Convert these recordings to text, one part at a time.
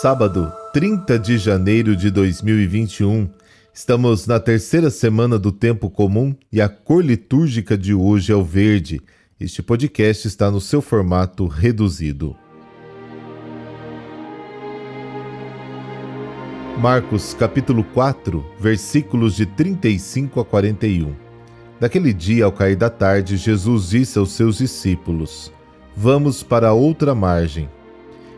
sábado, 30 de janeiro de 2021. Estamos na terceira semana do tempo comum e a cor litúrgica de hoje é o verde. Este podcast está no seu formato reduzido. Marcos capítulo 4, versículos de 35 a 41. Daquele dia, ao cair da tarde, Jesus disse aos seus discípulos: Vamos para outra margem.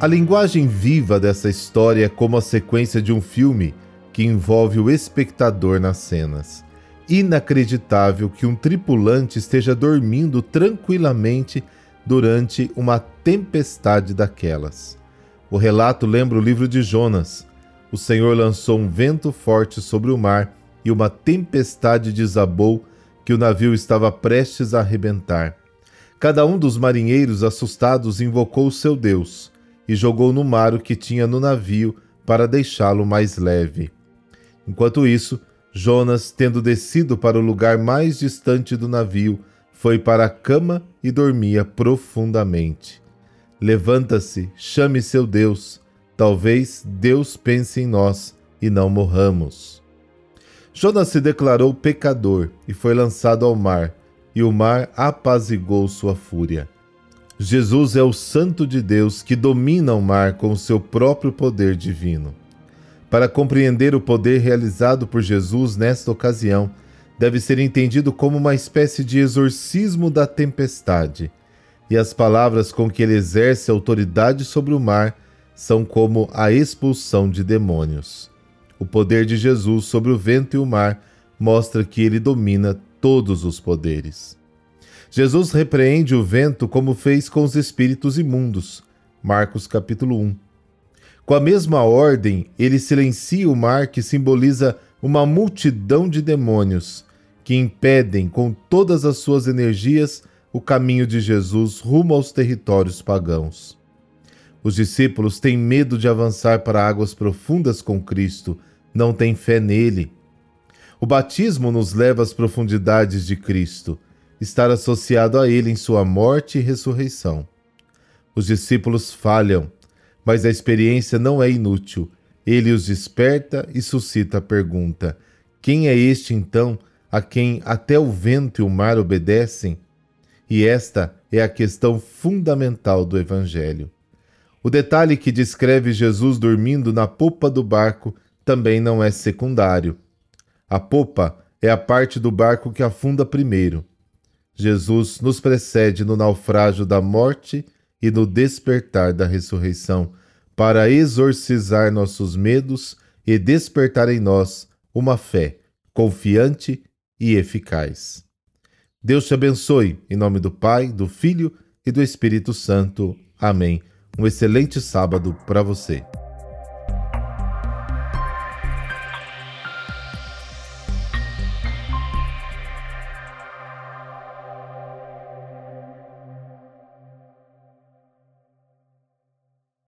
A linguagem viva dessa história é como a sequência de um filme que envolve o espectador nas cenas. Inacreditável que um tripulante esteja dormindo tranquilamente durante uma tempestade daquelas. O relato lembra o livro de Jonas. O Senhor lançou um vento forte sobre o mar e uma tempestade desabou que o navio estava prestes a arrebentar. Cada um dos marinheiros assustados invocou o seu Deus e jogou no mar o que tinha no navio para deixá-lo mais leve. Enquanto isso, Jonas, tendo descido para o lugar mais distante do navio, foi para a cama e dormia profundamente. Levanta-se, chame seu Deus, talvez Deus pense em nós e não morramos. Jonas se declarou pecador e foi lançado ao mar, e o mar apazigou sua fúria. Jesus é o Santo de Deus que domina o mar com o seu próprio poder divino. Para compreender o poder realizado por Jesus nesta ocasião, deve ser entendido como uma espécie de exorcismo da tempestade, e as palavras com que ele exerce autoridade sobre o mar são como a expulsão de demônios. O poder de Jesus sobre o vento e o mar mostra que ele domina todos os poderes. Jesus repreende o vento como fez com os espíritos imundos. Marcos capítulo 1. Com a mesma ordem, ele silencia o mar que simboliza uma multidão de demônios que impedem com todas as suas energias o caminho de Jesus rumo aos territórios pagãos. Os discípulos têm medo de avançar para águas profundas com Cristo, não têm fé nele. O batismo nos leva às profundidades de Cristo estar associado a ele em sua morte e ressurreição. Os discípulos falham, mas a experiência não é inútil. Ele os desperta e suscita a pergunta: Quem é este então a quem até o vento e o mar obedecem? E esta é a questão fundamental do Evangelho. O detalhe que descreve Jesus dormindo na popa do barco também não é secundário. A popa é a parte do barco que afunda primeiro. Jesus nos precede no naufrágio da morte e no despertar da ressurreição, para exorcizar nossos medos e despertar em nós uma fé confiante e eficaz. Deus te abençoe, em nome do Pai, do Filho e do Espírito Santo. Amém. Um excelente sábado para você.